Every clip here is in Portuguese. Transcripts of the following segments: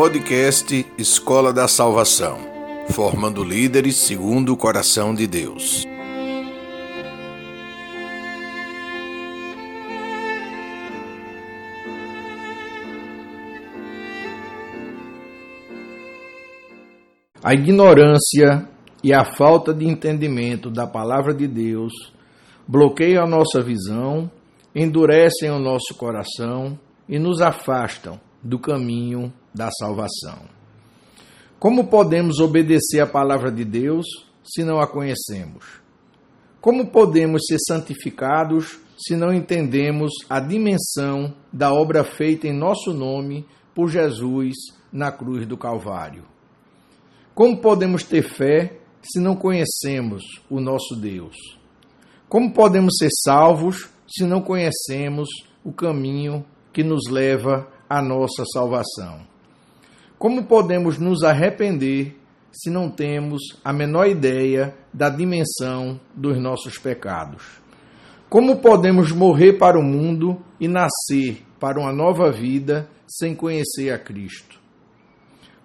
Podcast Escola da Salvação, formando líderes segundo o coração de Deus. A ignorância e a falta de entendimento da palavra de Deus bloqueiam a nossa visão, endurecem o nosso coração e nos afastam do caminho da salvação. Como podemos obedecer a palavra de Deus se não a conhecemos? Como podemos ser santificados se não entendemos a dimensão da obra feita em nosso nome por Jesus na cruz do Calvário? Como podemos ter fé se não conhecemos o nosso Deus? Como podemos ser salvos se não conhecemos o caminho que nos leva à nossa salvação? Como podemos nos arrepender se não temos a menor ideia da dimensão dos nossos pecados? Como podemos morrer para o mundo e nascer para uma nova vida sem conhecer a Cristo?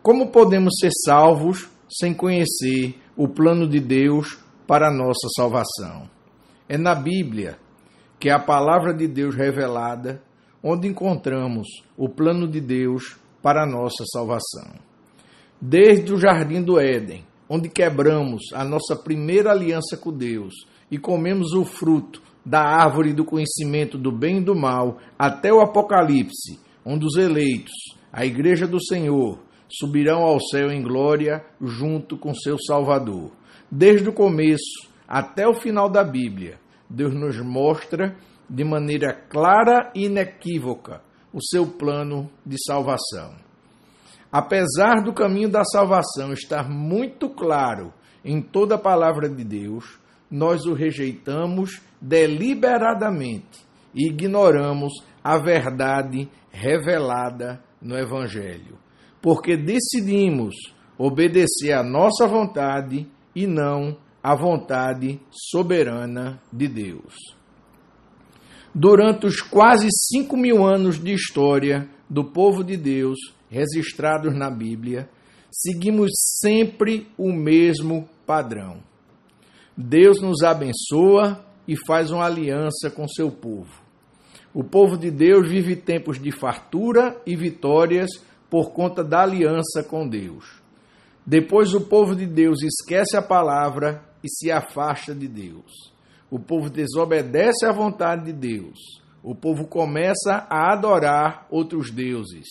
Como podemos ser salvos sem conhecer o plano de Deus para a nossa salvação? É na Bíblia, que a palavra de Deus revelada, onde encontramos o plano de Deus para a nossa salvação. Desde o jardim do Éden, onde quebramos a nossa primeira aliança com Deus e comemos o fruto da árvore do conhecimento do bem e do mal, até o Apocalipse, onde os eleitos, a igreja do Senhor, subirão ao céu em glória junto com seu Salvador. Desde o começo até o final da Bíblia, Deus nos mostra de maneira clara e inequívoca o seu plano de salvação. Apesar do caminho da salvação estar muito claro em toda a palavra de Deus, nós o rejeitamos deliberadamente e ignoramos a verdade revelada no Evangelho, porque decidimos obedecer à nossa vontade e não à vontade soberana de Deus. Durante os quase cinco mil anos de história do povo de Deus registrados na Bíblia, seguimos sempre o mesmo padrão. Deus nos abençoa e faz uma aliança com seu povo. O povo de Deus vive tempos de fartura e vitórias por conta da aliança com Deus. Depois o povo de Deus esquece a palavra e se afasta de Deus o povo desobedece à vontade de Deus. O povo começa a adorar outros deuses.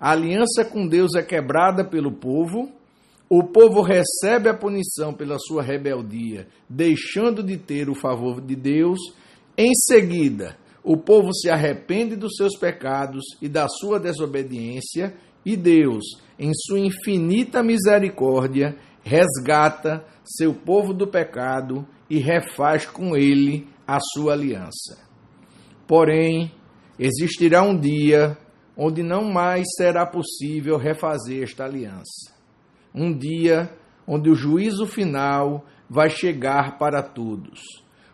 A aliança com Deus é quebrada pelo povo. O povo recebe a punição pela sua rebeldia, deixando de ter o favor de Deus. Em seguida, o povo se arrepende dos seus pecados e da sua desobediência, e Deus, em sua infinita misericórdia, resgata seu povo do pecado e refaz com ele a sua aliança. Porém, existirá um dia onde não mais será possível refazer esta aliança. Um dia onde o juízo final vai chegar para todos,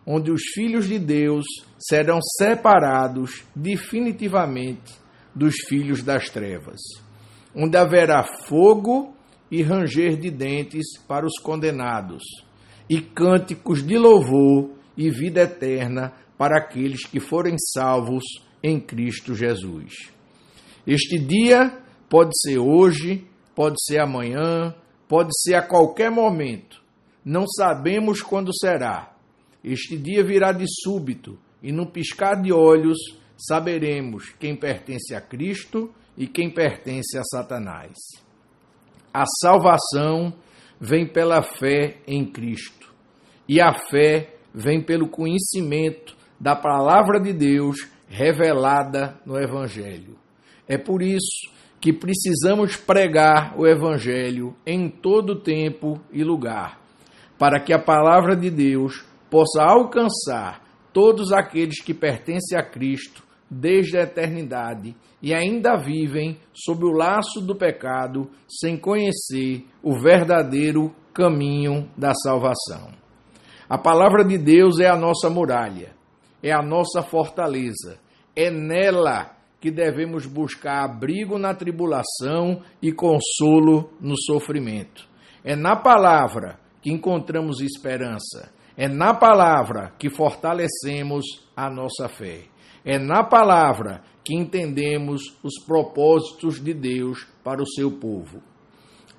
onde os filhos de Deus serão separados definitivamente dos filhos das trevas, onde haverá fogo e ranger de dentes para os condenados e cânticos de louvor e vida eterna para aqueles que forem salvos em Cristo Jesus. Este dia pode ser hoje, pode ser amanhã, pode ser a qualquer momento. Não sabemos quando será. Este dia virá de súbito e num piscar de olhos saberemos quem pertence a Cristo e quem pertence a Satanás. A salvação vem pela fé em Cristo. E a fé vem pelo conhecimento da palavra de Deus revelada no Evangelho. É por isso que precisamos pregar o Evangelho em todo tempo e lugar, para que a palavra de Deus possa alcançar todos aqueles que pertencem a Cristo desde a eternidade e ainda vivem sob o laço do pecado sem conhecer o verdadeiro caminho da salvação. A palavra de Deus é a nossa muralha, é a nossa fortaleza. É nela que devemos buscar abrigo na tribulação e consolo no sofrimento. É na palavra que encontramos esperança. É na palavra que fortalecemos a nossa fé. É na palavra que entendemos os propósitos de Deus para o seu povo.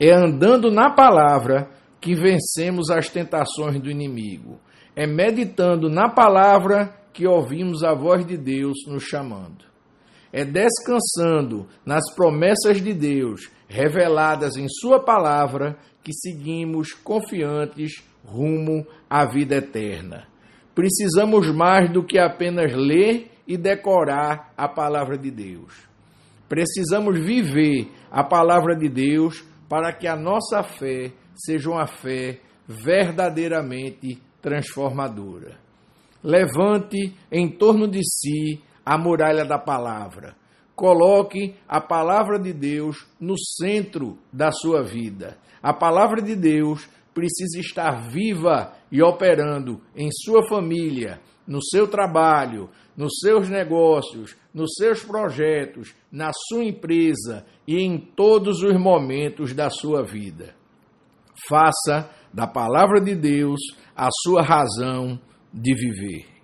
É andando na palavra que vencemos as tentações do inimigo. É meditando na palavra que ouvimos a voz de Deus nos chamando. É descansando nas promessas de Deus reveladas em Sua palavra que seguimos confiantes rumo à vida eterna. Precisamos mais do que apenas ler e decorar a palavra de Deus. Precisamos viver a palavra de Deus para que a nossa fé seja uma fé verdadeiramente transformadora. Levante em torno de si a muralha da palavra. Coloque a palavra de Deus no centro da sua vida. A palavra de Deus precisa estar viva e operando em sua família, no seu trabalho, nos seus negócios, nos seus projetos, na sua empresa e em todos os momentos da sua vida. Faça da palavra de Deus a sua razão de viver.